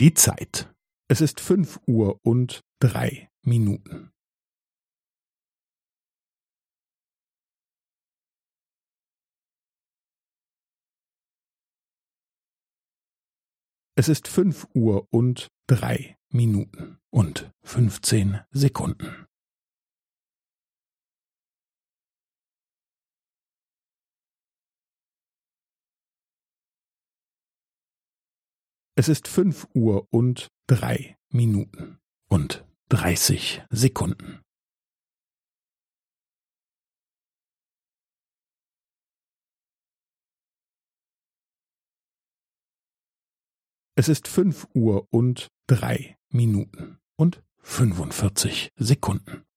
Die Zeit. Es ist fünf Uhr und drei Minuten. Es ist fünf Uhr und drei Minuten und fünfzehn Sekunden. Es ist fünf Uhr und drei Minuten und dreißig Sekunden. Es ist fünf Uhr und drei Minuten und fünfundvierzig Sekunden.